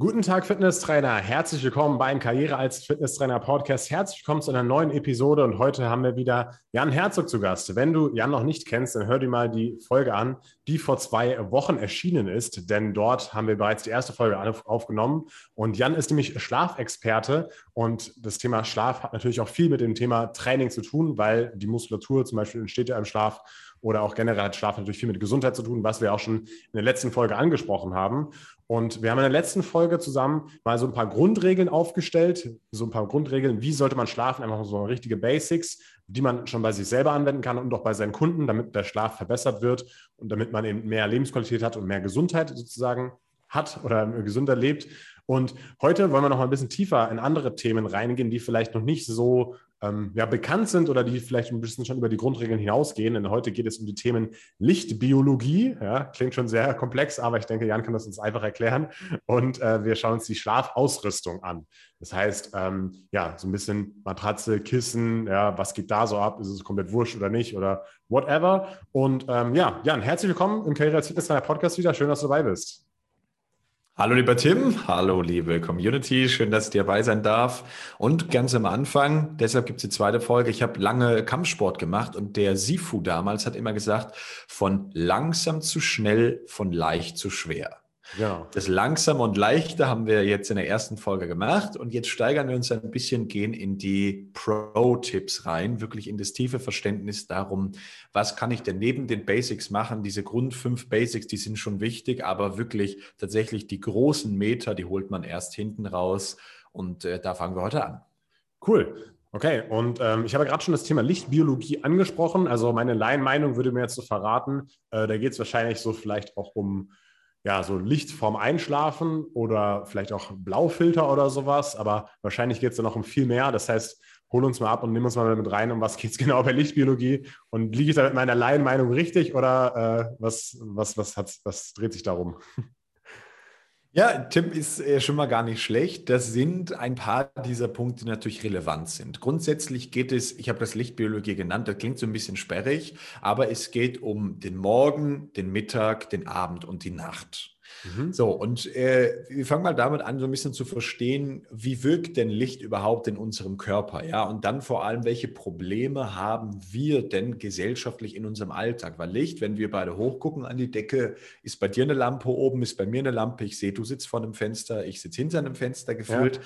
Guten Tag, Fitnesstrainer. Herzlich willkommen beim Karriere als Fitnesstrainer Podcast. Herzlich willkommen zu einer neuen Episode und heute haben wir wieder Jan Herzog zu Gast. Wenn du Jan noch nicht kennst, dann hör dir mal die Folge an, die vor zwei Wochen erschienen ist, denn dort haben wir bereits die erste Folge aufgenommen und Jan ist nämlich Schlafexperte und das Thema Schlaf hat natürlich auch viel mit dem Thema Training zu tun, weil die Muskulatur zum Beispiel entsteht ja im Schlaf oder auch generell hat Schlaf natürlich viel mit Gesundheit zu tun, was wir auch schon in der letzten Folge angesprochen haben. Und wir haben in der letzten Folge zusammen mal so ein paar Grundregeln aufgestellt, so ein paar Grundregeln, wie sollte man schlafen, einfach so richtige Basics, die man schon bei sich selber anwenden kann und auch bei seinen Kunden, damit der Schlaf verbessert wird und damit man eben mehr Lebensqualität hat und mehr Gesundheit sozusagen hat oder gesünder lebt. Und heute wollen wir noch mal ein bisschen tiefer in andere Themen reingehen, die vielleicht noch nicht so ähm, ja, bekannt sind oder die vielleicht ein bisschen schon über die Grundregeln hinausgehen. Denn heute geht es um die Themen Lichtbiologie. Ja, klingt schon sehr komplex, aber ich denke, Jan kann das uns einfach erklären. Und äh, wir schauen uns die Schlafausrüstung an. Das heißt, ähm, ja, so ein bisschen Matratze, Kissen, ja, was geht da so ab? Ist es komplett wurscht oder nicht oder whatever? Und ähm, ja, Jan, herzlich willkommen im Karriere als Fitness Podcast wieder. Schön, dass du dabei bist. Hallo lieber Tim, hallo liebe Community, schön, dass ich dabei sein darf. Und ganz am Anfang, deshalb gibt es die zweite Folge, ich habe lange Kampfsport gemacht und der Sifu damals hat immer gesagt, von langsam zu schnell, von leicht zu schwer. Ja. Das Langsame und Leichte haben wir jetzt in der ersten Folge gemacht und jetzt steigern wir uns ein bisschen, gehen in die Pro-Tipps rein, wirklich in das tiefe Verständnis darum, was kann ich denn neben den Basics machen? Diese Grund fünf Basics, die sind schon wichtig, aber wirklich tatsächlich die großen Meter, die holt man erst hinten raus und äh, da fangen wir heute an. Cool. Okay, und ähm, ich habe gerade schon das Thema Lichtbiologie angesprochen. Also meine Laienmeinung würde mir jetzt so verraten, äh, da geht es wahrscheinlich so vielleicht auch um ja, so Licht vorm Einschlafen oder vielleicht auch Blaufilter oder sowas, aber wahrscheinlich geht es dann noch um viel mehr. Das heißt, hol uns mal ab und nimm uns mal mit rein, um was geht es genau bei Lichtbiologie und liege ich da mit meiner Laienmeinung richtig oder äh, was, was, was, was dreht sich darum? Ja, Tim ist äh, schon mal gar nicht schlecht. Das sind ein paar dieser Punkte, die natürlich relevant sind. Grundsätzlich geht es, ich habe das Lichtbiologie genannt, das klingt so ein bisschen sperrig, aber es geht um den Morgen, den Mittag, den Abend und die Nacht. Mhm. So, und äh, wir fangen mal damit an, so ein bisschen zu verstehen, wie wirkt denn Licht überhaupt in unserem Körper? Ja, und dann vor allem, welche Probleme haben wir denn gesellschaftlich in unserem Alltag? Weil Licht, wenn wir beide hochgucken an die Decke, ist bei dir eine Lampe oben, ist bei mir eine Lampe. Ich sehe, du sitzt vor einem Fenster, ich sitze hinter einem Fenster gefühlt.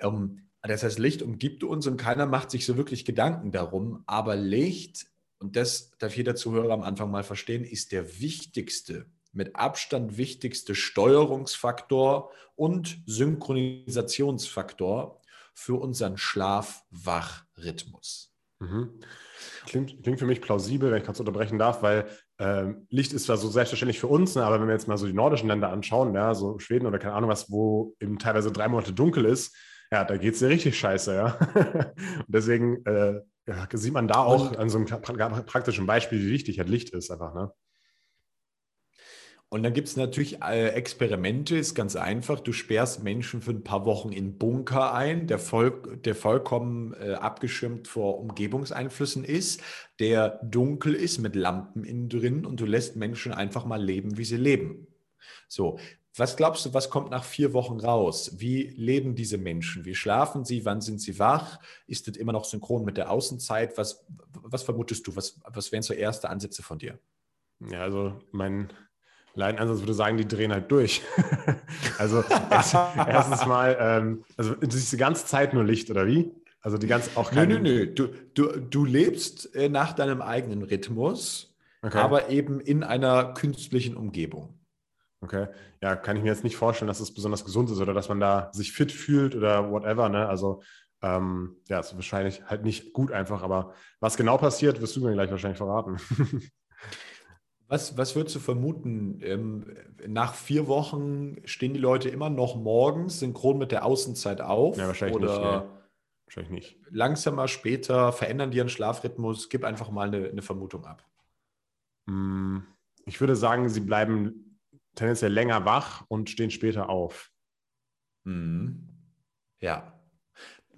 Ja. Ähm, das heißt, Licht umgibt uns und keiner macht sich so wirklich Gedanken darum. Aber Licht, und das darf jeder Zuhörer am Anfang mal verstehen, ist der wichtigste mit Abstand wichtigste Steuerungsfaktor und Synchronisationsfaktor für unseren Schlaf-Wach-Rhythmus. Mhm. Klingt, klingt, für mich plausibel, wenn ich kurz unterbrechen darf, weil ähm, Licht ist zwar so selbstverständlich für uns, ne, aber wenn wir jetzt mal so die nordischen Länder anschauen, ja, so Schweden oder keine Ahnung was, wo eben teilweise drei Monate dunkel ist, ja, da geht es ja richtig scheiße, ja. Und deswegen äh, ja, sieht man da auch an so einem praktischen Beispiel, wie wichtig halt Licht ist einfach, ne? Und dann gibt es natürlich äh, Experimente, ist ganz einfach. Du sperrst Menschen für ein paar Wochen in Bunker ein, der, voll, der vollkommen äh, abgeschirmt vor Umgebungseinflüssen ist, der dunkel ist mit Lampen innen drin und du lässt Menschen einfach mal leben, wie sie leben. So, was glaubst du, was kommt nach vier Wochen raus? Wie leben diese Menschen? Wie schlafen sie? Wann sind sie wach? Ist das immer noch synchron mit der Außenzeit? Was, was vermutest du? Was, was wären so erste Ansätze von dir? Ja, also mein Leidenansatz würde sagen, die drehen halt durch. also erst, erstens mal, ähm, also es ist die ganze Zeit nur Licht, oder wie? Also die ganze auch keine. Nö, nö, nö. Du, du, du lebst äh, nach deinem eigenen Rhythmus, okay. aber eben in einer künstlichen Umgebung. Okay. Ja, kann ich mir jetzt nicht vorstellen, dass es das besonders gesund ist oder dass man da sich fit fühlt oder whatever. Ne? Also ähm, ja, ist wahrscheinlich halt nicht gut einfach, aber was genau passiert, wirst du mir gleich wahrscheinlich verraten. Was, was würdest du vermuten? Ähm, nach vier Wochen stehen die Leute immer noch morgens synchron mit der Außenzeit auf? Ja, wahrscheinlich oder nicht. Nee. Wahrscheinlich nicht. Langsamer, später verändern die ihren Schlafrhythmus? Gib einfach mal eine, eine Vermutung ab. Hm, ich würde sagen, sie bleiben tendenziell länger wach und stehen später auf. Mhm. Ja.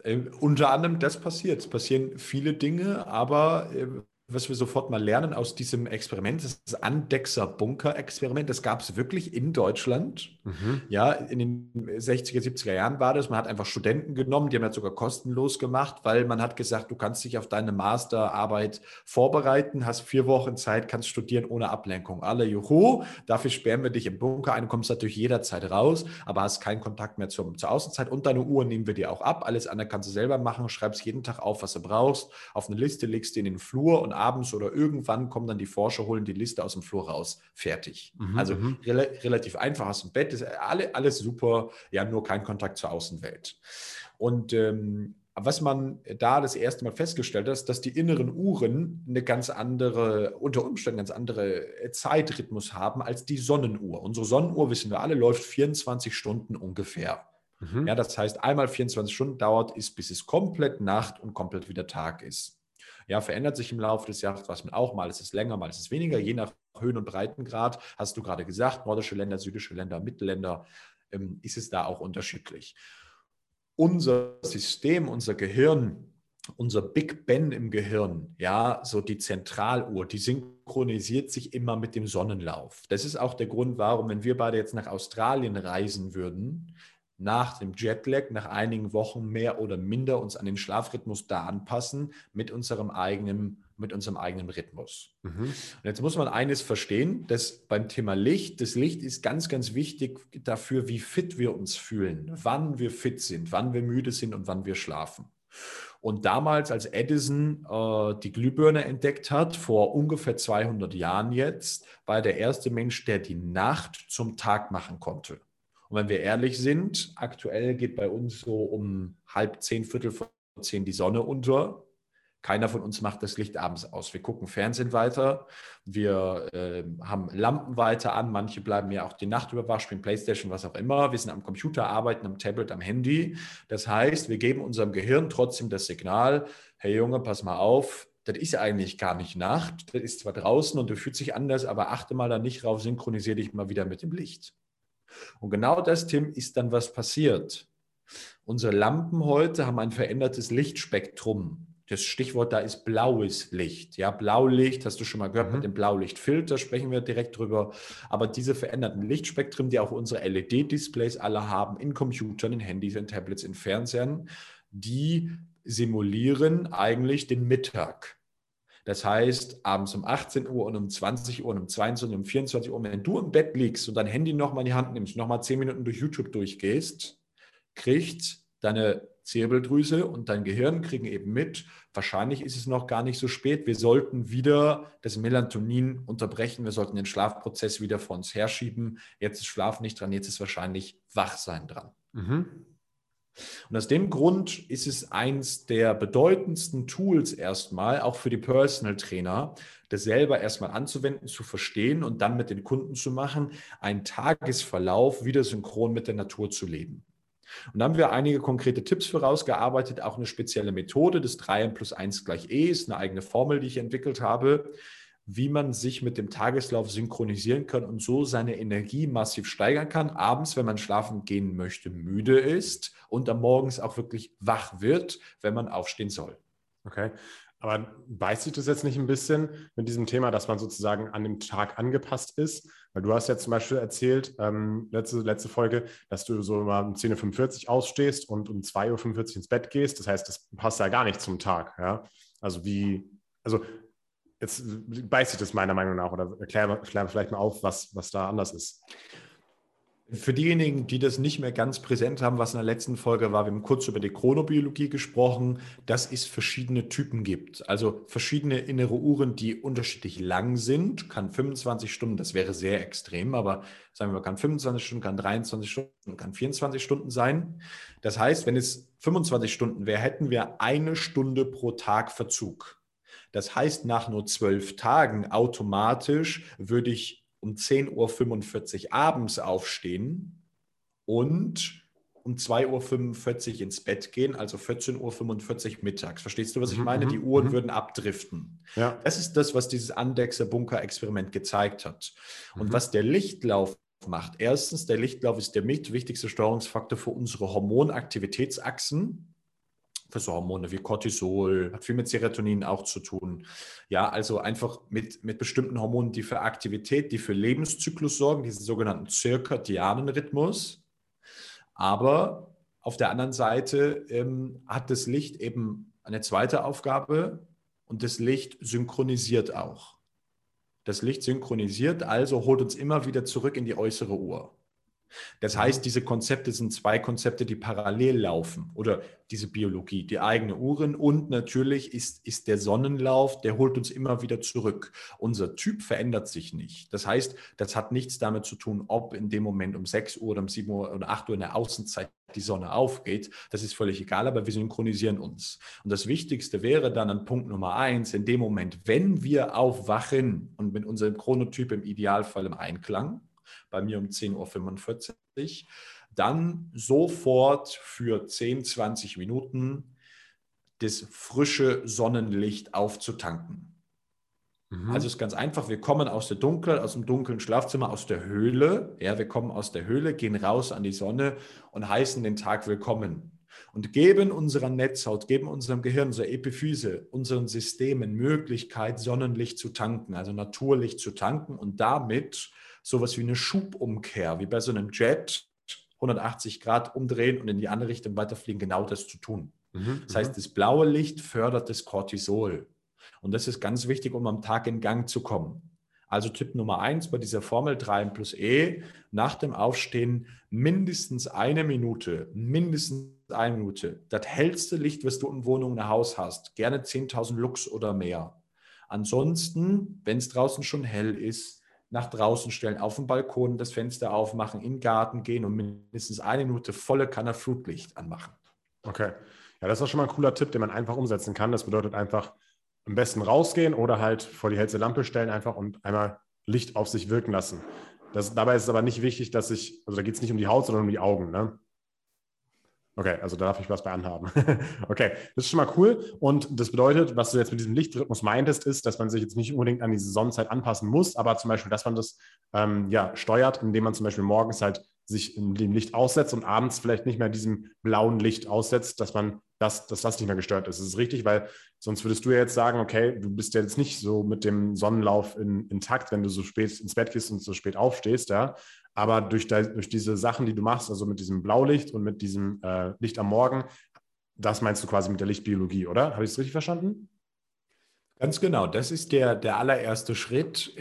Äh, unter anderem das passiert. Es passieren viele Dinge, aber äh, was wir sofort mal lernen aus diesem Experiment, das ist das Andexer Bunker-Experiment. Das gab es wirklich in Deutschland. Mhm. Ja, in den 60er, 70er Jahren war das. Man hat einfach Studenten genommen, die haben das sogar kostenlos gemacht, weil man hat gesagt, du kannst dich auf deine Masterarbeit vorbereiten, hast vier Wochen Zeit, kannst studieren ohne Ablenkung. Alle juhu, dafür sperren wir dich im Bunker ein, kommst natürlich jederzeit raus, aber hast keinen Kontakt mehr zur, zur Außenzeit und deine Uhr nehmen wir dir auch ab. Alles andere kannst du selber machen, schreibst jeden Tag auf, was du brauchst, auf eine Liste legst du in den Flur und abends oder irgendwann kommen dann die Forscher, holen die Liste aus dem Flur raus. Fertig. Mhm, also mhm. re relativ einfach, hast ein Bett, ist alle, alles super, ja, nur kein Kontakt zur Außenwelt. Und ähm, was man da das erste Mal festgestellt hat, ist, dass die inneren Uhren eine ganz andere, unter Umständen ganz andere Zeitrhythmus haben als die Sonnenuhr. Unsere Sonnenuhr, wissen wir alle, läuft 24 Stunden ungefähr. Mhm. Ja, das heißt, einmal 24 Stunden dauert es, bis es komplett Nacht und komplett wieder Tag ist. Ja, verändert sich im Laufe des Jahres, was man auch, mal ist es länger, mal ist es weniger, je nach Höhen- und Breitengrad, hast du gerade gesagt, nordische Länder, südische Länder, Mittelländer, ähm, ist es da auch unterschiedlich. Unser System, unser Gehirn, unser Big Ben im Gehirn, ja, so die Zentraluhr, die synchronisiert sich immer mit dem Sonnenlauf. Das ist auch der Grund, warum, wenn wir beide jetzt nach Australien reisen würden, nach dem Jetlag, nach einigen Wochen mehr oder minder uns an den Schlafrhythmus da anpassen mit unserem eigenen, mit unserem eigenen Rhythmus. Mhm. Und jetzt muss man eines verstehen, dass beim Thema Licht, das Licht ist ganz, ganz wichtig dafür, wie fit wir uns fühlen, wann wir fit sind, wann wir müde sind und wann wir schlafen. Und damals, als Edison äh, die Glühbirne entdeckt hat, vor ungefähr 200 Jahren jetzt, war er der erste Mensch, der die Nacht zum Tag machen konnte. Und wenn wir ehrlich sind, aktuell geht bei uns so um halb zehn, Viertel vor zehn die Sonne unter. Keiner von uns macht das Licht abends aus. Wir gucken Fernsehen weiter, wir äh, haben Lampen weiter an, manche bleiben ja auch die Nacht über wach, spielen Playstation, was auch immer. Wir sind am Computer, arbeiten am Tablet, am Handy. Das heißt, wir geben unserem Gehirn trotzdem das Signal, hey Junge, pass mal auf, das ist eigentlich gar nicht Nacht, das ist zwar draußen und du fühlst dich anders, aber achte mal da nicht drauf, synchronisiere dich mal wieder mit dem Licht. Und genau das, Tim, ist dann was passiert. Unsere Lampen heute haben ein verändertes Lichtspektrum. Das Stichwort da ist blaues Licht. Ja, Blaulicht, hast du schon mal gehört, mhm. mit dem Blaulichtfilter sprechen wir direkt drüber. Aber diese veränderten Lichtspektren, die auch unsere LED-Displays alle haben, in Computern, in Handys, in Tablets, in Fernsehern, die simulieren eigentlich den Mittag. Das heißt, abends um 18 Uhr und um 20 Uhr und um 22 Uhr und um 24 Uhr, wenn du im Bett liegst und dein Handy nochmal in die Hand nimmst, nochmal 10 Minuten durch YouTube durchgehst, kriegt deine Zirbeldrüse und dein Gehirn kriegen eben mit, wahrscheinlich ist es noch gar nicht so spät. Wir sollten wieder das Melatonin unterbrechen. Wir sollten den Schlafprozess wieder vor uns herschieben. Jetzt ist Schlaf nicht dran, jetzt ist wahrscheinlich Wachsein dran. Mhm. Und aus dem Grund ist es eins der bedeutendsten Tools erstmal, auch für die Personal Trainer, das selber erstmal anzuwenden, zu verstehen und dann mit den Kunden zu machen, einen Tagesverlauf wieder synchron mit der Natur zu leben. Und da haben wir einige konkrete Tipps vorausgearbeitet, auch eine spezielle Methode, das 3 plus 1 gleich E ist eine eigene Formel, die ich entwickelt habe, wie man sich mit dem Tageslauf synchronisieren kann und so seine Energie massiv steigern kann. Abends, wenn man schlafen gehen möchte, müde ist und am Morgens auch wirklich wach wird, wenn man aufstehen soll. Okay. Aber weiß sich das jetzt nicht ein bisschen mit diesem Thema, dass man sozusagen an dem Tag angepasst ist? Weil du hast ja zum Beispiel erzählt, ähm, letzte, letzte Folge, dass du so mal um 10.45 Uhr ausstehst und um 2.45 Uhr ins Bett gehst. Das heißt, das passt ja gar nicht zum Tag. Ja? Also wie, also jetzt beißt sich das meiner Meinung nach oder erklär, erklär vielleicht mal auf, was, was da anders ist. Für diejenigen, die das nicht mehr ganz präsent haben, was in der letzten Folge war, wir haben kurz über die Chronobiologie gesprochen, dass es verschiedene Typen gibt. Also verschiedene innere Uhren, die unterschiedlich lang sind, kann 25 Stunden, das wäre sehr extrem, aber sagen wir mal, kann 25 Stunden, kann 23 Stunden, kann 24 Stunden sein. Das heißt, wenn es 25 Stunden wäre, hätten wir eine Stunde pro Tag Verzug. Das heißt, nach nur zwölf Tagen automatisch würde ich um 10.45 Uhr abends aufstehen und um 2.45 Uhr ins Bett gehen, also 14.45 Uhr mittags. Verstehst du, was ich mhm, meine? Die mhm, Uhren mhm. würden abdriften. Ja. Das ist das, was dieses Andexer Bunker-Experiment gezeigt hat. Und mhm. was der Lichtlauf macht. Erstens, der Lichtlauf ist der wichtigste Steuerungsfaktor für unsere Hormonaktivitätsachsen. Für so Hormone wie Cortisol, hat viel mit Serotonin auch zu tun. Ja, also einfach mit, mit bestimmten Hormonen, die für Aktivität, die für Lebenszyklus sorgen, diesen sogenannten zirkadianen Rhythmus. Aber auf der anderen Seite ähm, hat das Licht eben eine zweite Aufgabe und das Licht synchronisiert auch. Das Licht synchronisiert, also holt uns immer wieder zurück in die äußere Uhr. Das mhm. heißt, diese Konzepte sind zwei Konzepte, die parallel laufen oder diese Biologie, die eigene Uhren und natürlich ist, ist der Sonnenlauf, der holt uns immer wieder zurück. Unser Typ verändert sich nicht. Das heißt, das hat nichts damit zu tun, ob in dem Moment um 6 Uhr oder um 7 Uhr oder 8 Uhr in der Außenzeit die Sonne aufgeht. Das ist völlig egal, aber wir synchronisieren uns. Und das Wichtigste wäre dann an Punkt Nummer eins, in dem Moment, wenn wir aufwachen und mit unserem Chronotyp im Idealfall im Einklang, bei mir um 10.45 Uhr. Dann sofort für 10, 20 Minuten das frische Sonnenlicht aufzutanken. Mhm. Also ist ganz einfach, wir kommen aus der Dunkel, aus dem dunklen Schlafzimmer, aus der Höhle. Ja, wir kommen aus der Höhle, gehen raus an die Sonne und heißen den Tag willkommen und geben unserer Netzhaut, geben unserem Gehirn, unserer Epiphyse, unseren Systemen Möglichkeit, Sonnenlicht zu tanken, also Naturlicht zu tanken und damit sowas wie eine Schubumkehr, wie bei so einem Jet, 180 Grad umdrehen und in die andere Richtung weiterfliegen, genau das zu tun. Mhm, das heißt, mhm. das blaue Licht fördert das Cortisol. Und das ist ganz wichtig, um am Tag in Gang zu kommen. Also Tipp Nummer eins bei dieser Formel 3 plus E, nach dem Aufstehen mindestens eine Minute, mindestens eine Minute. Das hellste Licht, was du in Wohnung, in Haus hast, gerne 10.000 Lux oder mehr. Ansonsten, wenn es draußen schon hell ist, nach draußen stellen, auf dem Balkon das Fenster aufmachen, in den Garten gehen und mindestens eine Minute volle Kanne Flutlicht anmachen. Okay. Ja, das ist schon mal ein cooler Tipp, den man einfach umsetzen kann. Das bedeutet einfach am besten rausgehen oder halt vor die hellste Lampe stellen einfach und einmal Licht auf sich wirken lassen. Das, dabei ist es aber nicht wichtig, dass ich, also da geht es nicht um die Haut, sondern um die Augen. Ne? Okay, also da darf ich was bei anhaben. okay, das ist schon mal cool. Und das bedeutet, was du jetzt mit diesem Lichtrhythmus meintest, ist, dass man sich jetzt nicht unbedingt an diese Sonnenzeit anpassen muss, aber zum Beispiel, dass man das ähm, ja, steuert, indem man zum Beispiel morgens halt sich in dem Licht aussetzt und abends vielleicht nicht mehr diesem blauen Licht aussetzt, dass man das, dass das nicht mehr gestört ist. Das ist richtig, weil sonst würdest du ja jetzt sagen, okay, du bist ja jetzt nicht so mit dem Sonnenlauf in, in wenn du so spät ins Bett gehst und so spät aufstehst, ja. Aber durch, durch diese Sachen, die du machst, also mit diesem Blaulicht und mit diesem äh, Licht am Morgen, das meinst du quasi mit der Lichtbiologie, oder? Habe ich es richtig verstanden? Ganz genau, das ist der, der allererste Schritt.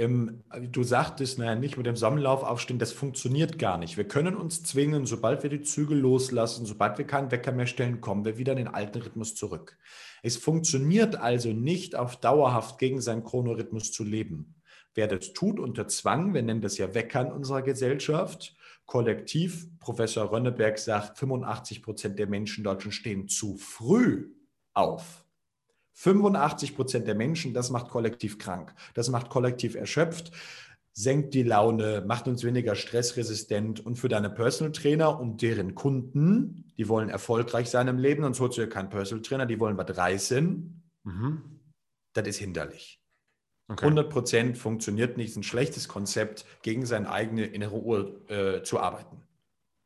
Du sagtest, naja, nicht mit dem Sonnenlauf aufstehen, das funktioniert gar nicht. Wir können uns zwingen, sobald wir die Zügel loslassen, sobald wir keinen Wecker mehr stellen, kommen wir wieder in den alten Rhythmus zurück. Es funktioniert also nicht auf dauerhaft gegen seinen Chronorhythmus zu leben. Wer das tut unter Zwang, wir nennen das ja Wecker in unserer Gesellschaft, kollektiv, Professor Rönneberg sagt, 85 Prozent der Menschen in Deutschland stehen zu früh auf. 85 Prozent der Menschen, das macht kollektiv krank, das macht kollektiv erschöpft, senkt die Laune, macht uns weniger stressresistent und für deine Personal Trainer und deren Kunden, die wollen erfolgreich sein im Leben, sonst holst du ja keinen Personal Trainer, die wollen was reißen, mhm. das ist hinderlich. Okay. 100 Prozent funktioniert nicht, ist ein schlechtes Konzept, gegen seine eigene innere Uhr äh, zu arbeiten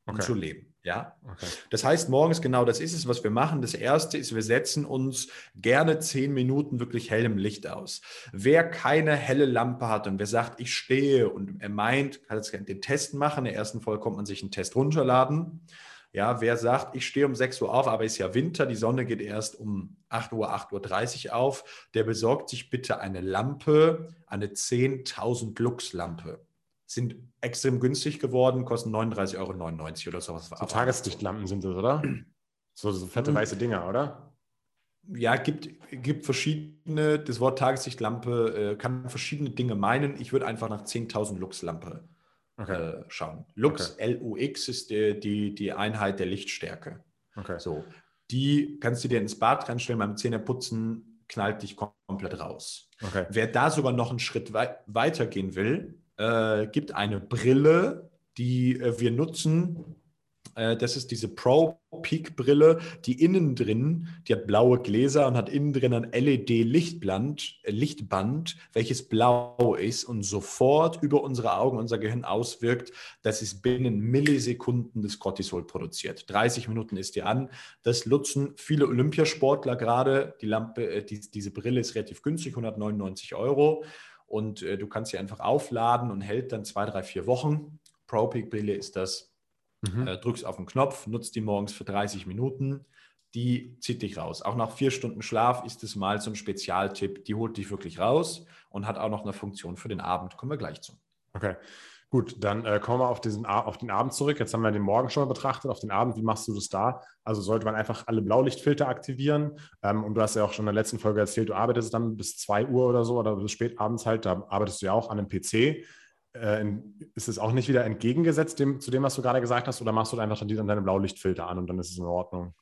okay. und zu leben. Ja, okay. das heißt, morgens genau das ist es, was wir machen. Das erste ist, wir setzen uns gerne zehn Minuten wirklich hellem Licht aus. Wer keine helle Lampe hat und wer sagt, ich stehe und er meint, kann jetzt den Test machen. In der ersten Folge kommt man sich einen Test runterladen. Ja, wer sagt, ich stehe um 6 Uhr auf, aber es ist ja Winter, die Sonne geht erst um 8 Uhr, 8.30 Uhr auf, der besorgt sich bitte eine Lampe, eine 10.000 Lux-Lampe. Sind extrem günstig geworden, kosten 39,99 Euro oder sowas. So Tageslichtlampen sind das, oder? So, so fette hm. weiße Dinger, oder? Ja, gibt, gibt verschiedene, das Wort Tageslichtlampe äh, kann verschiedene Dinge meinen. Ich würde einfach nach 10.000 Lux-Lampe okay. äh, schauen. Lux, okay. L-U-X ist die, die, die Einheit der Lichtstärke. Okay. So, die kannst du dir ins Bad reinstellen, beim Zähneputzen knallt dich komplett raus. Okay. Wer da sogar noch einen Schritt wei weiter gehen will, äh, gibt eine Brille, die äh, wir nutzen, das ist diese Pro Peak Brille, die innen drin, die hat blaue Gläser und hat innen drin ein LED-Lichtband, äh, Lichtband, welches blau ist und sofort über unsere Augen, unser Gehirn auswirkt, dass es binnen Millisekunden das Cortisol produziert. 30 Minuten ist die an. Das nutzen viele Olympiasportler gerade. Die Lampe, äh, die, diese Brille ist relativ günstig, 199 Euro. Und äh, du kannst sie einfach aufladen und hält dann zwei, drei, vier Wochen. Pro Peak Brille ist das Mhm. Äh, drückst auf den Knopf, nutzt die morgens für 30 Minuten. Die zieht dich raus. Auch nach vier Stunden Schlaf ist es mal so ein Spezialtipp. Die holt dich wirklich raus und hat auch noch eine Funktion für den Abend. Kommen wir gleich zu. Okay. Gut, dann äh, kommen wir auf, diesen, auf den Abend zurück. Jetzt haben wir den Morgen schon mal betrachtet. Auf den Abend, wie machst du das da? Also sollte man einfach alle Blaulichtfilter aktivieren. Ähm, und du hast ja auch schon in der letzten Folge erzählt, du arbeitest dann bis 2 Uhr oder so oder bis spät abends halt. Da arbeitest du ja auch an einem PC äh, ist es auch nicht wieder entgegengesetzt dem, zu dem, was du gerade gesagt hast, oder machst du einfach dann deine Blaulichtfilter an und dann ist es in Ordnung?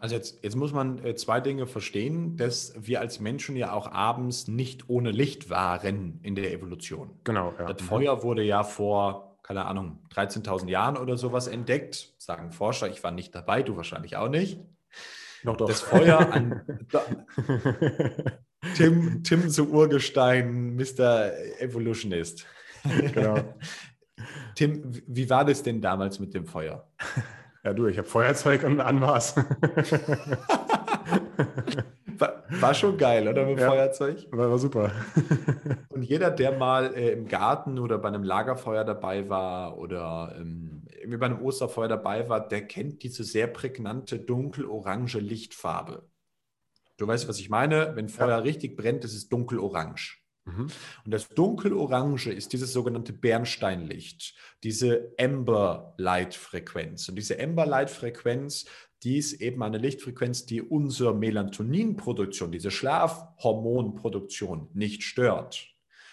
Also jetzt, jetzt muss man äh, zwei Dinge verstehen, dass wir als Menschen ja auch abends nicht ohne Licht waren in der Evolution. Genau. Ja. Das mhm. Feuer wurde ja vor, keine Ahnung, 13.000 Jahren oder sowas entdeckt, sagen Forscher. Ich war nicht dabei, du wahrscheinlich auch nicht. Doch, doch. Das Feuer an. Tim, Tim zu Urgestein, Mr. Evolutionist. Genau. Tim, wie war das denn damals mit dem Feuer? Ja, du, ich habe Feuerzeug und Anmaß. War, war, schon geil, oder? Mit ja, Feuerzeug? War, war, super. Und jeder, der mal äh, im Garten oder bei einem Lagerfeuer dabei war oder ähm, irgendwie bei einem Osterfeuer dabei war, der kennt diese sehr prägnante dunkel-orange Lichtfarbe. Du weißt, was ich meine? Wenn Feuer ja. richtig brennt, ist es dunkelorange. Mhm. Und das dunkelorange ist dieses sogenannte Bernsteinlicht, diese Amber Light Frequenz. Und diese Amber Light Frequenz, die ist eben eine Lichtfrequenz, die unsere Melatoninproduktion, diese Schlafhormonproduktion nicht stört.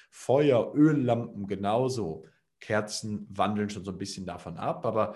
Feuer, Öllampen genauso. Kerzen wandeln schon so ein bisschen davon ab, aber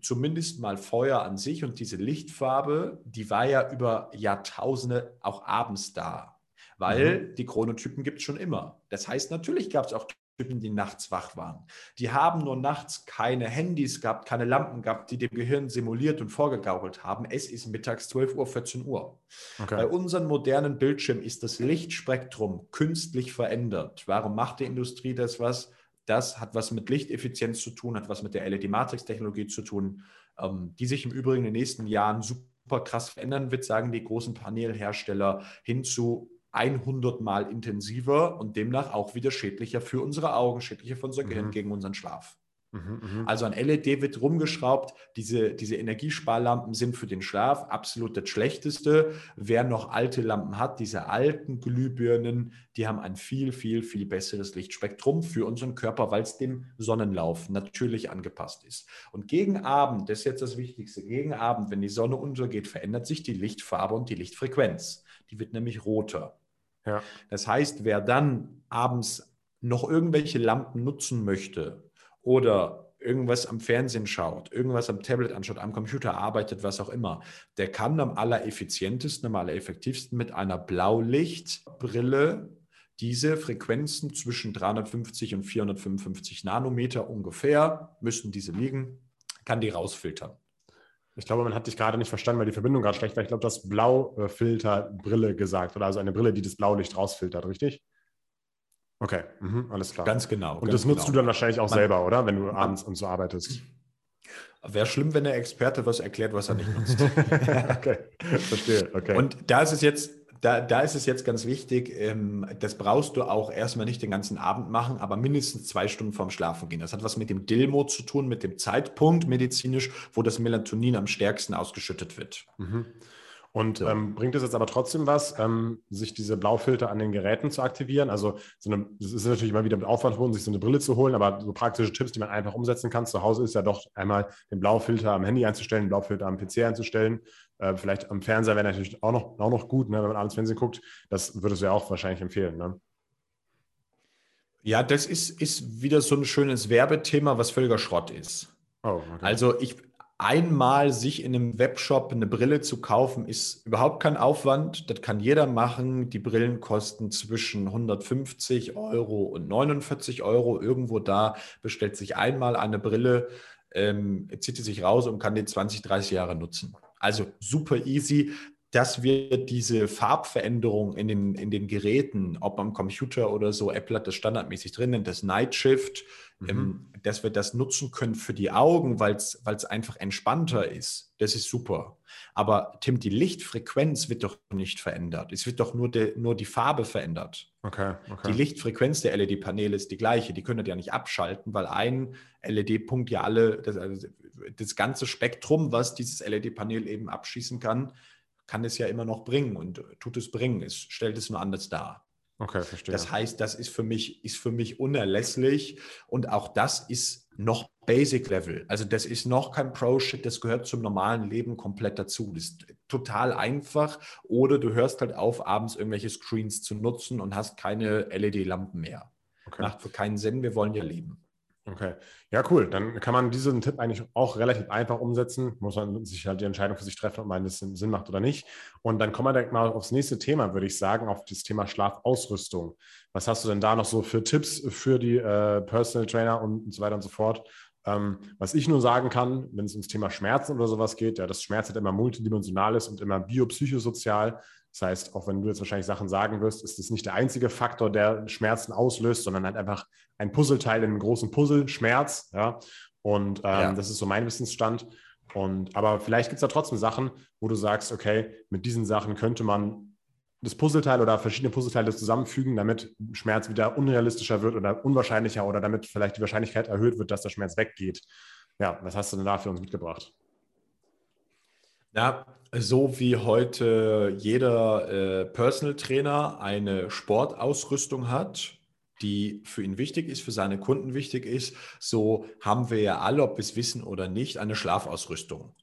zumindest mal Feuer an sich und diese Lichtfarbe, die war ja über Jahrtausende auch abends da, weil mhm. die Chronotypen gibt es schon immer. Das heißt, natürlich gab es auch Typen, die nachts wach waren. Die haben nur nachts keine Handys gehabt, keine Lampen gehabt, die dem Gehirn simuliert und vorgegaukelt haben. Es ist mittags 12 Uhr, 14 Uhr. Okay. Bei unseren modernen Bildschirmen ist das Lichtspektrum künstlich verändert. Warum macht die Industrie das was? Das hat was mit Lichteffizienz zu tun, hat was mit der LED-Matrix-Technologie zu tun, ähm, die sich im Übrigen in den nächsten Jahren super krass verändern wird, sagen die großen Panelhersteller, hin zu 100 Mal intensiver und demnach auch wieder schädlicher für unsere Augen, schädlicher für unser Gehirn mhm. gegen unseren Schlaf. Mhm, mhm, also an LED wird rumgeschraubt. Diese, diese Energiesparlampen sind für den Schlaf absolut das Schlechteste. Wer noch alte Lampen hat, diese alten Glühbirnen, die haben ein viel, viel, viel besseres Lichtspektrum für unseren Körper, weil es dem Sonnenlauf natürlich angepasst ist. Und gegen Abend, das ist jetzt das Wichtigste, gegen Abend, wenn die Sonne untergeht, verändert sich die Lichtfarbe und die Lichtfrequenz. Die wird nämlich roter. Ja. Das heißt, wer dann abends noch irgendwelche Lampen nutzen möchte, oder irgendwas am Fernsehen schaut, irgendwas am Tablet anschaut, am Computer arbeitet, was auch immer, der kann am allereffizientesten, am allereffektivsten mit einer Blaulichtbrille diese Frequenzen zwischen 350 und 455 Nanometer ungefähr, müssen diese liegen, kann die rausfiltern. Ich glaube, man hat dich gerade nicht verstanden, weil die Verbindung gerade schlecht war. Ich glaube, du hast Blaufilterbrille gesagt oder also eine Brille, die das Blaulicht rausfiltert, richtig? Okay, mhm, alles klar. Ganz genau. Und ganz das nutzt genau. du dann wahrscheinlich auch man, selber, oder? Wenn du man, abends und so arbeitest. Wäre schlimm, wenn der Experte was erklärt, was er nicht nutzt. okay, verstehe. Okay. Und da ist es jetzt, da, da ist es jetzt ganz wichtig, ähm, das brauchst du auch erstmal nicht den ganzen Abend machen, aber mindestens zwei Stunden vorm Schlafen gehen. Das hat was mit dem Dilmo zu tun, mit dem Zeitpunkt medizinisch, wo das Melatonin am stärksten ausgeschüttet wird. Mhm. Und ja. ähm, bringt es jetzt aber trotzdem was, ähm, sich diese Blaufilter an den Geräten zu aktivieren? Also, so eine, das ist natürlich immer wieder mit Aufwand verbunden, sich so eine Brille zu holen, aber so praktische Tipps, die man einfach umsetzen kann zu Hause, ist ja doch einmal den Blaufilter am Handy einzustellen, den Blaufilter am PC einzustellen. Äh, vielleicht am Fernseher wäre natürlich auch noch, auch noch gut, ne, wenn man abends Fernsehen guckt. Das würdest du ja auch wahrscheinlich empfehlen. Ne? Ja, das ist, ist wieder so ein schönes Werbethema, was völliger Schrott ist. Oh, okay. Also ich, einmal sich in einem Webshop eine Brille zu kaufen, ist überhaupt kein Aufwand. Das kann jeder machen. Die Brillen kosten zwischen 150 Euro und 49 Euro. Irgendwo da bestellt sich einmal eine Brille. ähm, zieht die sich raus und kann die 20, 30 Jahre nutzen. Also super easy dass wir diese Farbveränderung in den, in den Geräten, ob am Computer oder so, Apple hat das standardmäßig drin, das Night Shift, mhm. dass wir das nutzen können für die Augen, weil es einfach entspannter ist. Das ist super. Aber Tim, die Lichtfrequenz wird doch nicht verändert. Es wird doch nur, de, nur die Farbe verändert. Okay, okay. Die Lichtfrequenz der LED-Paneele ist die gleiche. Die können ja nicht abschalten, weil ein LED-Punkt ja alle, das, also das ganze Spektrum, was dieses LED-Panel eben abschießen kann, kann es ja immer noch bringen und tut es bringen. Es stellt es nur anders dar. Okay, verstehe. Das heißt, das ist für mich, ist für mich unerlässlich und auch das ist noch Basic Level. Also das ist noch kein Pro-Shit, das gehört zum normalen Leben komplett dazu. Das ist total einfach. Oder du hörst halt auf, abends irgendwelche Screens zu nutzen und hast keine LED-Lampen mehr. Okay. Macht für keinen Sinn, wir wollen ja leben. Okay, ja, cool. Dann kann man diesen Tipp eigentlich auch relativ einfach umsetzen. Muss man sich halt die Entscheidung für sich treffen, ob man das Sinn macht oder nicht. Und dann kommen wir direkt mal aufs nächste Thema, würde ich sagen, auf das Thema Schlafausrüstung. Was hast du denn da noch so für Tipps für die äh, Personal Trainer und, und so weiter und so fort? Ähm, was ich nur sagen kann, wenn es ums Thema Schmerzen oder sowas geht, ja, das Schmerz hat immer multidimensional ist und immer biopsychosozial. Das heißt, auch wenn du jetzt wahrscheinlich Sachen sagen wirst, ist das nicht der einzige Faktor, der Schmerzen auslöst, sondern halt einfach ein Puzzleteil in einem großen Puzzle, Schmerz. Ja? Und ähm, ja. das ist so mein Wissensstand. Und, aber vielleicht gibt es da trotzdem Sachen, wo du sagst, okay, mit diesen Sachen könnte man das Puzzleteil oder verschiedene Puzzleteile zusammenfügen, damit Schmerz wieder unrealistischer wird oder unwahrscheinlicher oder damit vielleicht die Wahrscheinlichkeit erhöht wird, dass der Schmerz weggeht. Ja, was hast du denn da für uns mitgebracht? Ja, so wie heute jeder äh, Personal Trainer eine Sportausrüstung hat, die für ihn wichtig ist, für seine Kunden wichtig ist, so haben wir ja alle, ob wir es wissen oder nicht, eine Schlafausrüstung.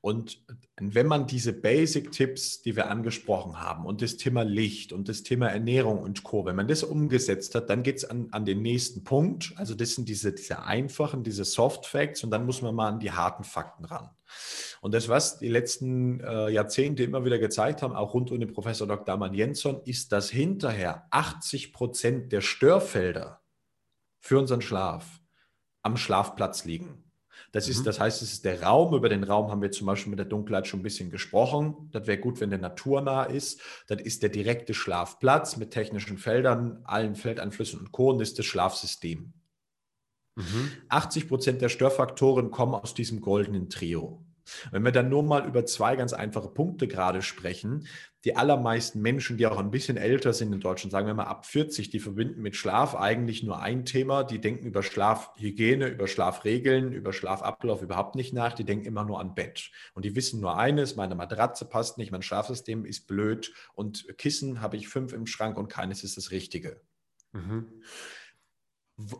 Und wenn man diese Basic-Tipps, die wir angesprochen haben, und das Thema Licht und das Thema Ernährung und Co., wenn man das umgesetzt hat, dann geht es an, an den nächsten Punkt. Also das sind diese, diese einfachen, diese Soft Facts und dann muss man mal an die harten Fakten ran. Und das, was die letzten äh, Jahrzehnte immer wieder gezeigt haben, auch rund um den Professor Dr. Mann Jensson, ist, dass hinterher 80 Prozent der Störfelder für unseren Schlaf am Schlafplatz liegen. Das, ist, mhm. das heißt, es ist der Raum. Über den Raum haben wir zum Beispiel mit der Dunkelheit schon ein bisschen gesprochen. Das wäre gut, wenn der naturnah ist. Das ist der direkte Schlafplatz mit technischen Feldern, allen Feldeinflüssen und Co. Und das ist das Schlafsystem. Mhm. 80 Prozent der Störfaktoren kommen aus diesem goldenen Trio. Wenn wir dann nur mal über zwei ganz einfache Punkte gerade sprechen, die allermeisten Menschen, die auch ein bisschen älter sind in Deutschland, sagen wir mal ab 40, die verbinden mit Schlaf eigentlich nur ein Thema. Die denken über Schlafhygiene, über Schlafregeln, über Schlafablauf überhaupt nicht nach. Die denken immer nur an Bett. Und die wissen nur eines, meine Matratze passt nicht, mein Schlafsystem ist blöd und Kissen habe ich fünf im Schrank und keines ist das Richtige. Mhm.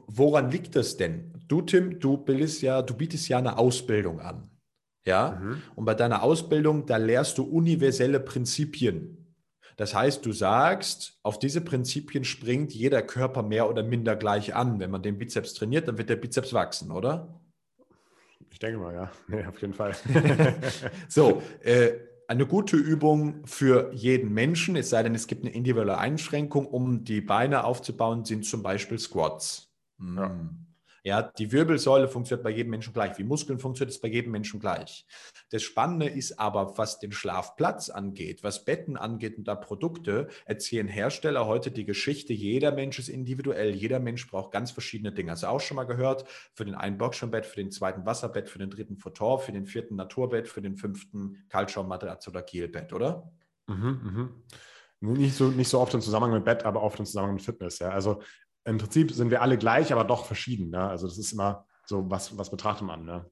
Woran liegt das denn? Du, Tim, du bildest ja, du bietest ja eine Ausbildung an. Ja, mhm. und bei deiner Ausbildung, da lehrst du universelle Prinzipien. Das heißt, du sagst, auf diese Prinzipien springt jeder Körper mehr oder minder gleich an. Wenn man den Bizeps trainiert, dann wird der Bizeps wachsen, oder? Ich denke mal, ja. Nee, auf jeden Fall. so, äh, eine gute Übung für jeden Menschen, es sei denn, es gibt eine individuelle Einschränkung, um die Beine aufzubauen, sind zum Beispiel Squats. Ja. Hm. Ja, die Wirbelsäule funktioniert bei jedem Menschen gleich. Wie Muskeln funktioniert es bei jedem Menschen gleich. Das Spannende ist aber, was den Schlafplatz angeht, was Betten angeht und da Produkte, erzählen Hersteller heute die Geschichte, jeder Mensch ist individuell, jeder Mensch braucht ganz verschiedene Dinge. Hast du auch schon mal gehört? Für den einen Boxschirmbett, für den zweiten Wasserbett, für den dritten Futon, für den vierten Naturbett, für den fünften Kaltschaummatratze oder Gelbett, oder? Mhm, mh. Nicht so, nicht so oft im Zusammenhang mit Bett, aber oft im Zusammenhang mit Fitness. Ja. Also im Prinzip sind wir alle gleich, aber doch verschieden. Ne? Also das ist immer so, was, was betrachtet man. Ne?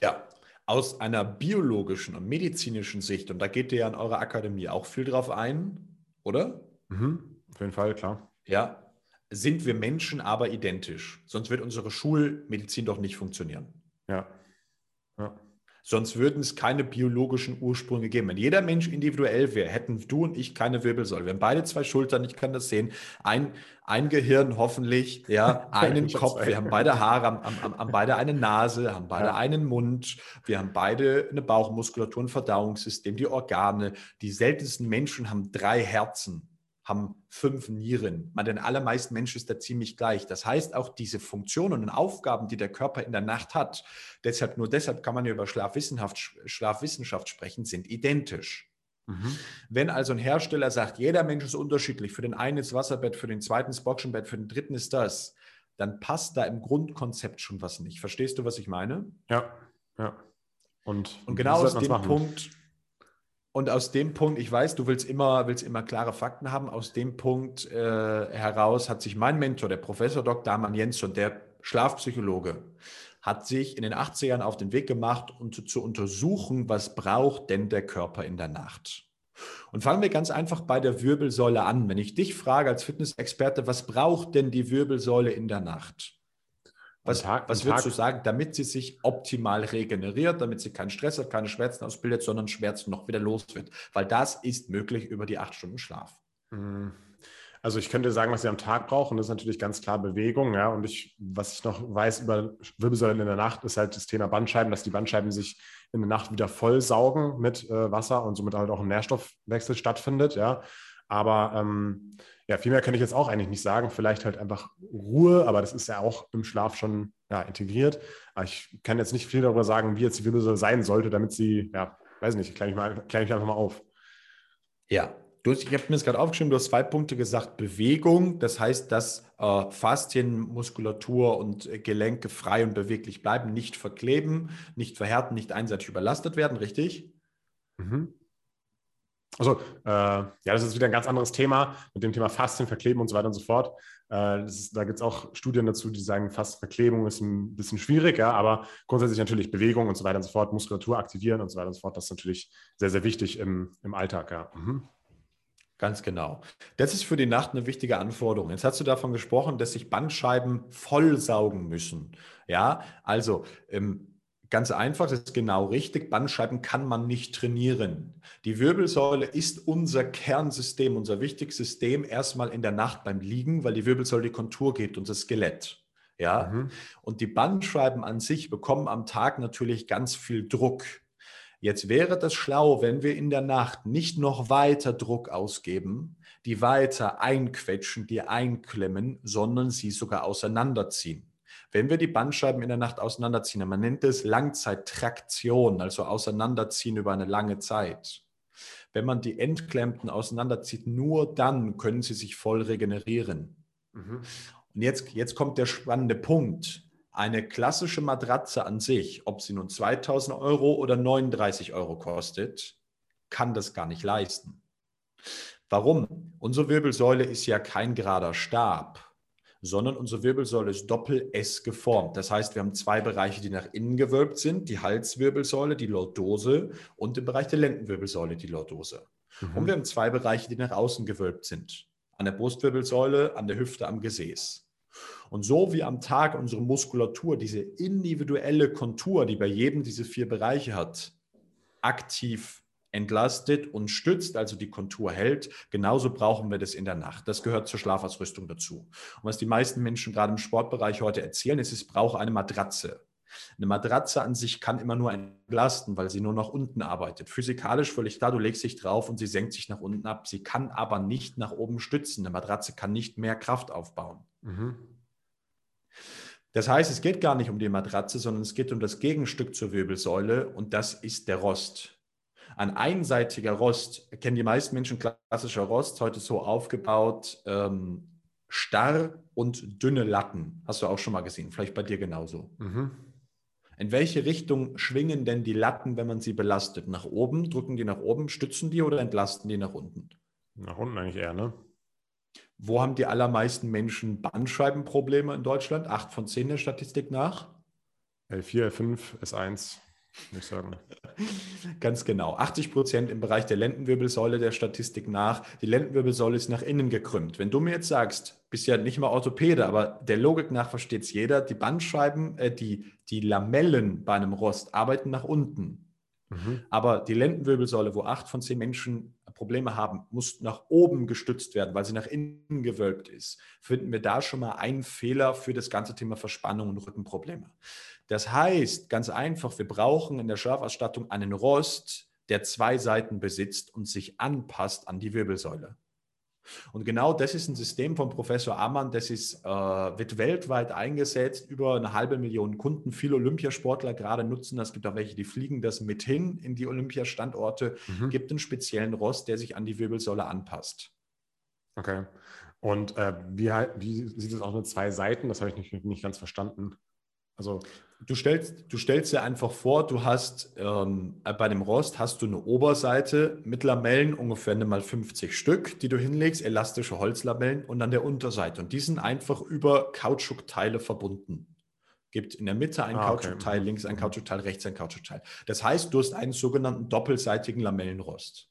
Ja, aus einer biologischen und medizinischen Sicht, und da geht ihr ja in eurer Akademie auch viel drauf ein, oder? Mhm, auf jeden Fall, klar. Ja, sind wir Menschen aber identisch. Sonst wird unsere Schulmedizin doch nicht funktionieren. Ja. ja. Sonst würden es keine biologischen Ursprünge geben. Wenn jeder Mensch individuell wäre, hätten du und ich keine Wirbelsäule. Wir haben beide zwei Schultern, ich kann das sehen. Ein, ein Gehirn hoffentlich, ja, einen Kopf. Wir haben beide Haare, haben, haben, haben, beide eine Nase, haben beide ja. einen Mund. Wir haben beide eine Bauchmuskulatur, ein Verdauungssystem, die Organe. Die seltensten Menschen haben drei Herzen. Haben fünf Nieren. Man, den allermeisten Menschen ist da ziemlich gleich. Das heißt, auch diese Funktionen und Aufgaben, die der Körper in der Nacht hat, deshalb, nur deshalb kann man ja über Schlafwissenschaft, sprechen, sind identisch. Mhm. Wenn also ein Hersteller sagt, jeder Mensch ist unterschiedlich, für den einen ist Wasserbett, für den zweiten ist Boxenbett, für den dritten ist das, dann passt da im Grundkonzept schon was nicht. Verstehst du, was ich meine? Ja, ja. Und, und genau aus dem Punkt, und aus dem Punkt, ich weiß, du willst immer, willst immer klare Fakten haben, aus dem Punkt äh, heraus hat sich mein Mentor, der Professor Dr. Amann Jensson, der Schlafpsychologe, hat sich in den 80ern auf den Weg gemacht, um zu, zu untersuchen, was braucht denn der Körper in der Nacht. Und fangen wir ganz einfach bei der Wirbelsäule an. Wenn ich dich frage als Fitnessexperte, was braucht denn die Wirbelsäule in der Nacht? Was, Tag, was würdest Tag. du sagen, damit sie sich optimal regeneriert, damit sie keinen Stress hat, keine Schmerzen ausbildet, sondern Schmerzen noch wieder los wird? Weil das ist möglich über die acht Stunden Schlaf. Mhm. Also ich könnte sagen, was sie am Tag brauchen, das ist natürlich ganz klar Bewegung, ja. Und ich, was ich noch weiß über Wirbelsäulen in der Nacht, ist halt das Thema Bandscheiben, dass die Bandscheiben sich in der Nacht wieder voll saugen mit äh, Wasser und somit halt auch ein Nährstoffwechsel stattfindet, ja. Aber ähm, ja, viel mehr kann ich jetzt auch eigentlich nicht sagen. Vielleicht halt einfach Ruhe, aber das ist ja auch im Schlaf schon ja, integriert. Aber ich kann jetzt nicht viel darüber sagen, wie jetzt die Wirbelsäule sein sollte, damit sie, ja, weiß nicht, kleine ich, mal, kleine ich einfach mal auf. Ja, Du, ich habe mir das gerade aufgeschrieben, du hast zwei Punkte gesagt. Bewegung, das heißt, dass äh, Faszien, Muskulatur und äh, Gelenke frei und beweglich bleiben, nicht verkleben, nicht verhärten, nicht einseitig überlastet werden, richtig? Mhm. Also, äh, ja, das ist wieder ein ganz anderes Thema mit dem Thema Faszien, Verkleben und so weiter und so fort. Äh, ist, da gibt es auch Studien dazu, die sagen, fast Verklebung ist ein bisschen schwierig, ja, aber grundsätzlich natürlich Bewegung und so weiter und so fort, Muskulatur aktivieren und so weiter und so fort. Das ist natürlich sehr, sehr wichtig im, im Alltag, ja. Mhm. Ganz genau. Das ist für die Nacht eine wichtige Anforderung. Jetzt hast du davon gesprochen, dass sich Bandscheiben vollsaugen müssen. Ja, also ähm, ganz einfach, das ist genau richtig. Bandscheiben kann man nicht trainieren. Die Wirbelsäule ist unser Kernsystem, unser wichtigstes System erstmal in der Nacht beim Liegen, weil die Wirbelsäule die Kontur gibt, unser Skelett. Ja, mhm. und die Bandscheiben an sich bekommen am Tag natürlich ganz viel Druck. Jetzt wäre das schlau, wenn wir in der Nacht nicht noch weiter Druck ausgeben, die weiter einquetschen, die einklemmen, sondern sie sogar auseinanderziehen. Wenn wir die Bandscheiben in der Nacht auseinanderziehen, man nennt es Langzeittraktion, also auseinanderziehen über eine lange Zeit. Wenn man die Entklemmten auseinanderzieht, nur dann können sie sich voll regenerieren. Mhm. Und jetzt, jetzt kommt der spannende Punkt eine klassische Matratze an sich, ob sie nun 2000 Euro oder 39 Euro kostet, kann das gar nicht leisten. Warum? Unsere Wirbelsäule ist ja kein gerader Stab, sondern unsere Wirbelsäule ist Doppel-S geformt. Das heißt, wir haben zwei Bereiche, die nach innen gewölbt sind, die Halswirbelsäule, die Lordose und im Bereich der Lendenwirbelsäule die Lordose. Mhm. Und wir haben zwei Bereiche, die nach außen gewölbt sind, an der Brustwirbelsäule, an der Hüfte, am Gesäß. Und so wie am Tag unsere Muskulatur diese individuelle Kontur, die bei jedem diese vier Bereiche hat, aktiv entlastet und stützt, also die Kontur hält, genauso brauchen wir das in der Nacht. Das gehört zur Schlafausrüstung dazu. Und was die meisten Menschen gerade im Sportbereich heute erzählen, ist, es braucht eine Matratze. Eine Matratze an sich kann immer nur entlasten, weil sie nur nach unten arbeitet. Physikalisch völlig klar, du legst dich drauf und sie senkt sich nach unten ab. Sie kann aber nicht nach oben stützen. Eine Matratze kann nicht mehr Kraft aufbauen. Mhm. Das heißt, es geht gar nicht um die Matratze, sondern es geht um das Gegenstück zur Wirbelsäule und das ist der Rost. Ein einseitiger Rost, kennen die meisten Menschen klassischer Rost, heute so aufgebaut, ähm, starr und dünne Latten. Hast du auch schon mal gesehen, vielleicht bei dir genauso. Mhm. In welche Richtung schwingen denn die Latten, wenn man sie belastet? Nach oben, drücken die nach oben, stützen die oder entlasten die nach unten? Nach unten eigentlich eher, ne? Wo haben die allermeisten Menschen Bandscheibenprobleme in Deutschland? Acht von zehn der Statistik nach? L4, L5, S1, würde ich sagen. Ganz genau. 80 Prozent im Bereich der Lendenwirbelsäule der Statistik nach. Die Lendenwirbelsäule ist nach innen gekrümmt. Wenn du mir jetzt sagst, bist ja nicht mal Orthopäde, aber der Logik nach versteht es jeder, die Bandscheiben, äh, die, die Lamellen bei einem Rost arbeiten nach unten. Mhm. Aber die Lendenwirbelsäule, wo acht von zehn Menschen Probleme haben, muss nach oben gestützt werden, weil sie nach innen gewölbt ist, finden wir da schon mal einen Fehler für das ganze Thema Verspannung und Rückenprobleme. Das heißt, ganz einfach, wir brauchen in der Schlafausstattung einen Rost, der zwei Seiten besitzt und sich anpasst an die Wirbelsäule. Und genau das ist ein System von Professor Ammann, das ist, äh, wird weltweit eingesetzt, über eine halbe Million Kunden. Viele Olympiasportler gerade nutzen das. Es gibt auch welche, die fliegen das mit hin in die Olympiastandorte. Mhm. Gibt einen speziellen Rost, der sich an die Wirbelsäule anpasst. Okay. Und äh, wie, wie, sieht es aus mit zwei Seiten? Das habe ich nicht, nicht ganz verstanden. Also du stellst, du stellst dir einfach vor, du hast ähm, bei dem Rost hast du eine Oberseite mit Lamellen, ungefähr mal 50 Stück, die du hinlegst, elastische Holzlamellen und dann der Unterseite. Und die sind einfach über Kautschukteile verbunden. Gibt in der Mitte ein ah, Kautschukteil, okay. links ein mhm. Kautschukteil, rechts ein Kautschukteil. Das heißt, du hast einen sogenannten doppelseitigen Lamellenrost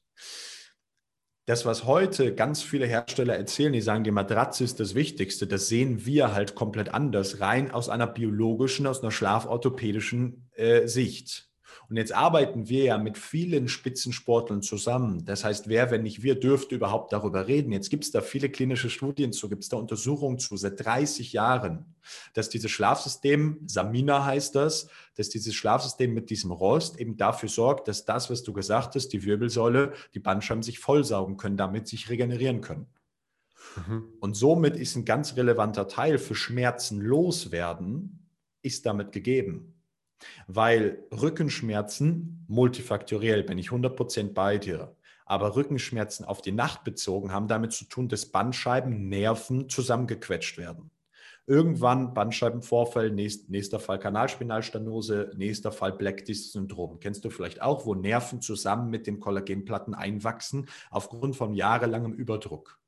das, was heute ganz viele Hersteller erzählen, die sagen, die Matratze ist das Wichtigste, das sehen wir halt komplett anders, rein aus einer biologischen, aus einer schlaforthopädischen äh, Sicht. Und jetzt arbeiten wir ja mit vielen Spitzensportlern zusammen. Das heißt, wer, wenn nicht wir, dürfte überhaupt darüber reden? Jetzt gibt es da viele klinische Studien zu, gibt es da Untersuchungen zu, seit 30 Jahren, dass dieses Schlafsystem, Samina heißt das, dass dieses Schlafsystem mit diesem Rost eben dafür sorgt, dass das, was du gesagt hast, die Wirbelsäule, die Bandscheiben sich vollsaugen können, damit sich regenerieren können. Mhm. Und somit ist ein ganz relevanter Teil für Schmerzen loswerden, ist damit gegeben. Weil Rückenschmerzen, multifaktoriell bin ich 100% bei dir, aber Rückenschmerzen auf die Nacht bezogen haben damit zu tun, dass Bandscheiben, Nerven zusammengequetscht werden. Irgendwann Bandscheibenvorfall, nächst, nächster Fall Kanalspinalstanose, nächster Fall Black Disc Syndrom. Kennst du vielleicht auch, wo Nerven zusammen mit den Kollagenplatten einwachsen aufgrund von jahrelangem Überdruck.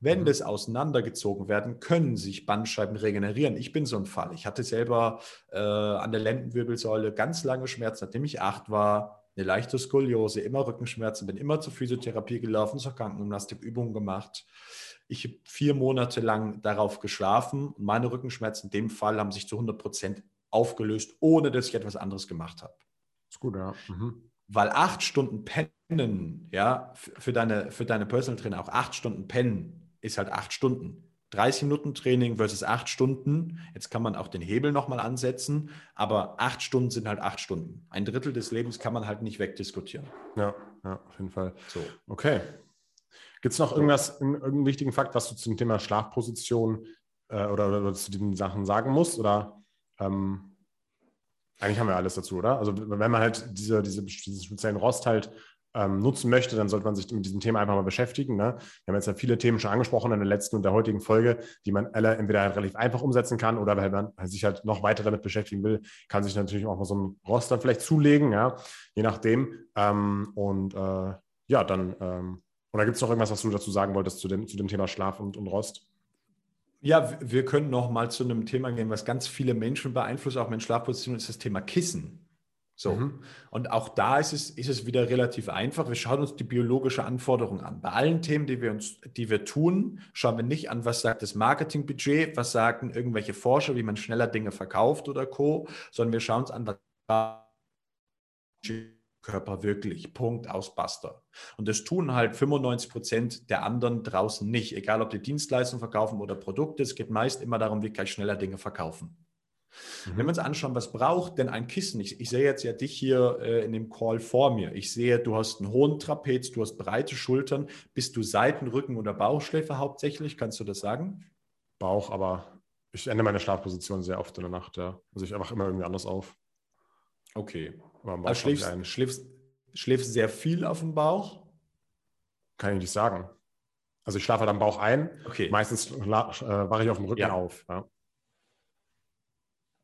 Wenn mhm. das auseinandergezogen werden, können sich Bandscheiben regenerieren. Ich bin so ein Fall. Ich hatte selber äh, an der Lendenwirbelsäule ganz lange Schmerzen, nachdem ich acht war, eine leichte Skoliose, immer Rückenschmerzen, bin immer zur Physiotherapie gelaufen, zur Krankengymnastik, Übungen gemacht. Ich habe vier Monate lang darauf geschlafen und meine Rückenschmerzen in dem Fall haben sich zu 100 Prozent aufgelöst, ohne dass ich etwas anderes gemacht habe. Ist gut, ja. Mhm. Weil acht Stunden pennen, ja, für deine, für deine Personal Trainer auch acht Stunden pennen, ist halt acht Stunden. 30 Minuten Training versus acht Stunden. Jetzt kann man auch den Hebel nochmal ansetzen, aber acht Stunden sind halt acht Stunden. Ein Drittel des Lebens kann man halt nicht wegdiskutieren. Ja, ja auf jeden Fall. So. Okay. Gibt es noch irgendwas, irgendeinen wichtigen Fakt, was du zum Thema Schlafposition äh, oder, oder, zu diesen Sachen sagen musst? Oder ähm, eigentlich haben wir alles dazu, oder? Also wenn man halt diese, diese, diesen speziellen Rost halt ähm, nutzen möchte, dann sollte man sich mit diesem Thema einfach mal beschäftigen. Ne? Wir haben jetzt ja viele Themen schon angesprochen in der letzten und der heutigen Folge, die man alle entweder halt relativ einfach umsetzen kann oder wenn man sich halt noch weiter damit beschäftigen will, kann sich natürlich auch mal so ein Roster vielleicht zulegen, ja, je nachdem. Ähm, und äh, ja, dann, ähm, oder gibt es noch irgendwas, was du dazu sagen wolltest zu dem, zu dem Thema Schlaf und, und Rost? Ja, wir können noch mal zu einem Thema gehen, was ganz viele Menschen beeinflusst, auch mit Schlafposition, ist das Thema Kissen. So. Mhm. Und auch da ist es, ist es wieder relativ einfach. Wir schauen uns die biologische Anforderung an. Bei allen Themen, die wir uns, die wir tun, schauen wir nicht an, was sagt das Marketingbudget, was sagen irgendwelche Forscher, wie man schneller Dinge verkauft oder Co., sondern wir schauen uns an, was Körper wirklich. Punkt aus Buster. Und das tun halt 95 Prozent der anderen draußen nicht. Egal, ob die Dienstleistungen verkaufen oder Produkte. Es geht meist immer darum, wie kann ich schneller Dinge verkaufen. Mhm. Wenn wir uns anschauen, was braucht denn ein Kissen? Ich, ich sehe jetzt ja dich hier äh, in dem Call vor mir. Ich sehe, du hast einen hohen Trapez, du hast breite Schultern. Bist du Seiten, Rücken oder Bauchschläfer hauptsächlich? Kannst du das sagen? Bauch, aber ich ändere meine Schlafposition sehr oft in der Nacht. Ja. Also ich einfach immer irgendwie anders auf. Okay. Aber also schläfst, schläfst, schläfst sehr viel auf dem Bauch? Kann ich nicht sagen. Also ich schlafe halt am Bauch ein. Okay. Meistens äh, wache ich auf dem Rücken ja. auf. Ja.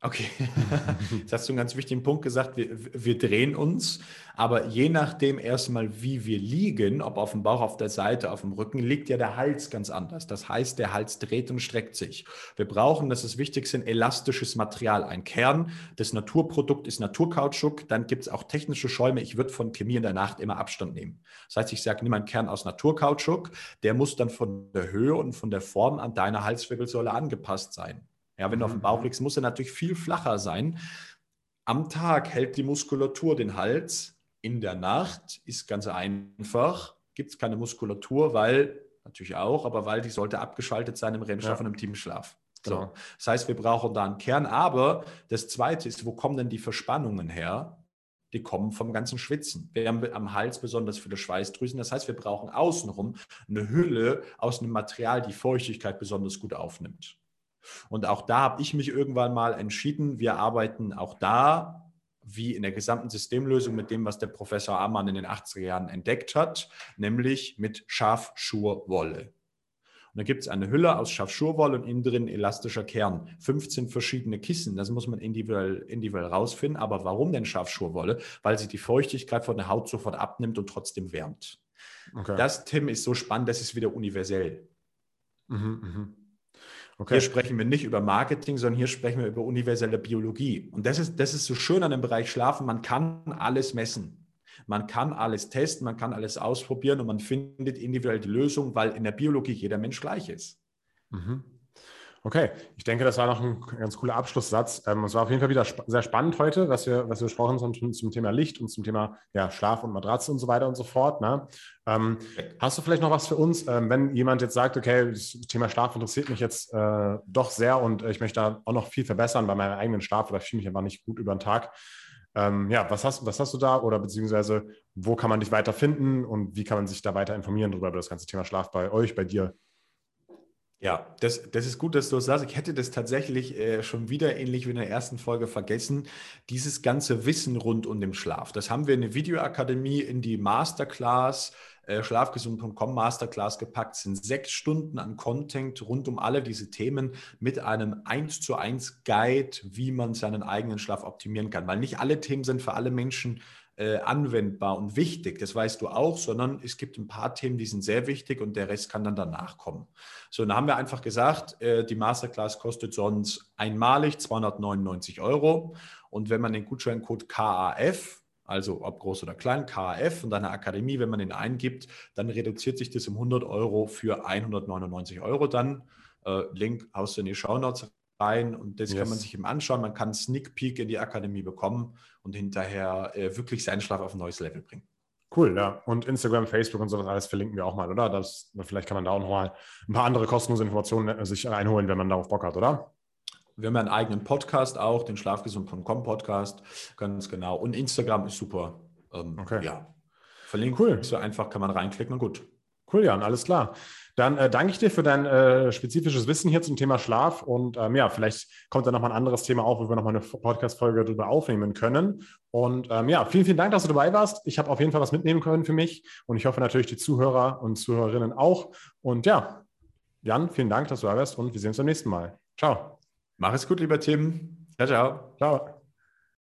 Okay, jetzt hast du einen ganz wichtigen Punkt gesagt. Wir, wir, drehen uns, aber je nachdem erstmal, wie wir liegen, ob auf dem Bauch, auf der Seite, auf dem Rücken, liegt ja der Hals ganz anders. Das heißt, der Hals dreht und streckt sich. Wir brauchen, das ist wichtig, ein elastisches Material. Ein Kern, das Naturprodukt ist Naturkautschuk. Dann gibt es auch technische Schäume. Ich würde von Chemie in der Nacht immer Abstand nehmen. Das heißt, ich sage, nimm einen Kern aus Naturkautschuk. Der muss dann von der Höhe und von der Form an deiner Halswirbelsäule angepasst sein. Ja, wenn du auf dem Bauch mhm. liegst, muss er natürlich viel flacher sein. Am Tag hält die Muskulatur den Hals. In der Nacht ist ganz einfach, gibt es keine Muskulatur, weil, natürlich auch, aber weil die sollte abgeschaltet sein im REM-Schlaf ja. und im Teamschlaf. So. Genau. Das heißt, wir brauchen da einen Kern. Aber das Zweite ist, wo kommen denn die Verspannungen her? Die kommen vom ganzen Schwitzen. Wir haben am Hals besonders viele Schweißdrüsen. Das heißt, wir brauchen außenrum eine Hülle aus einem Material, die Feuchtigkeit besonders gut aufnimmt. Und auch da habe ich mich irgendwann mal entschieden, wir arbeiten auch da wie in der gesamten Systemlösung mit dem, was der Professor Amann in den 80er Jahren entdeckt hat, nämlich mit Schafschurwolle. Und da gibt es eine Hülle aus Schafschurwolle und innen drin elastischer Kern. 15 verschiedene Kissen, das muss man individuell, individuell rausfinden. Aber warum denn Schafschurwolle? Weil sie die Feuchtigkeit von der Haut sofort abnimmt und trotzdem wärmt. Okay. Das, Tim, ist so spannend, das ist wieder universell. Mhm, mh. Okay. Hier sprechen wir nicht über Marketing, sondern hier sprechen wir über universelle Biologie. Und das ist, das ist so schön an dem Bereich Schlafen. Man kann alles messen. Man kann alles testen, man kann alles ausprobieren und man findet individuell die Lösung, weil in der Biologie jeder Mensch gleich ist. Mhm. Okay, ich denke, das war noch ein ganz cooler Abschlusssatz. Ähm, es war auf jeden Fall wieder sp sehr spannend heute, was wir, was wir gesprochen haben zum, zum Thema Licht und zum Thema ja, Schlaf und Matratze und so weiter und so fort. Ne? Ähm, hast du vielleicht noch was für uns, ähm, wenn jemand jetzt sagt, okay, das Thema Schlaf interessiert mich jetzt äh, doch sehr und ich möchte da auch noch viel verbessern bei meinem eigenen Schlaf oder ich fühle mich einfach nicht gut über den Tag. Ähm, ja, was hast, was hast du da oder beziehungsweise wo kann man dich weiter finden und wie kann man sich da weiter informieren darüber, über das ganze Thema Schlaf bei euch, bei dir? Ja, das, das ist gut, dass du das sagst. Ich hätte das tatsächlich äh, schon wieder ähnlich wie in der ersten Folge vergessen. Dieses ganze Wissen rund um den Schlaf. Das haben wir in der Videoakademie in die Masterclass, äh, schlafgesund.com Masterclass gepackt. Sind sechs Stunden an Content rund um alle diese Themen mit einem 1 zu 1 Guide, wie man seinen eigenen Schlaf optimieren kann. Weil nicht alle Themen sind für alle Menschen äh, anwendbar und wichtig, das weißt du auch, sondern es gibt ein paar Themen, die sind sehr wichtig und der Rest kann dann danach kommen. So, dann haben wir einfach gesagt, äh, die Masterclass kostet sonst einmalig 299 Euro und wenn man den Gutscheincode KAF, also ob groß oder klein, KAF und eine Akademie, wenn man den eingibt, dann reduziert sich das um 100 Euro für 199 Euro dann. Äh, Link haust du in die Show Notes rein und das yes. kann man sich eben anschauen. Man kann einen Sneak Peek in die Akademie bekommen und hinterher äh, wirklich seinen Schlaf auf ein neues Level bringen. Cool, ja. Und Instagram, Facebook und sowas alles verlinken wir auch mal, oder? Das, vielleicht kann man da auch nochmal ein paar andere kostenlose Informationen äh, sich einholen, wenn man darauf Bock hat, oder? Wir haben einen eigenen Podcast auch, den schlafgesund.com Podcast, ganz genau. Und Instagram ist super. Ähm, okay. Ja. Verlinkt cool. so einfach, kann man reinklicken und gut. Cool, Jan, alles klar. Dann äh, danke ich dir für dein äh, spezifisches Wissen hier zum Thema Schlaf und ähm, ja, vielleicht kommt da nochmal ein anderes Thema auf, wo wir nochmal eine Podcast-Folge darüber aufnehmen können. Und ähm, ja, vielen, vielen Dank, dass du dabei warst. Ich habe auf jeden Fall was mitnehmen können für mich und ich hoffe natürlich die Zuhörer und Zuhörerinnen auch. Und ja, Jan, vielen Dank, dass du da warst und wir sehen uns beim nächsten Mal. Ciao. Mach es gut, lieber Tim. Ciao, ciao. Ciao.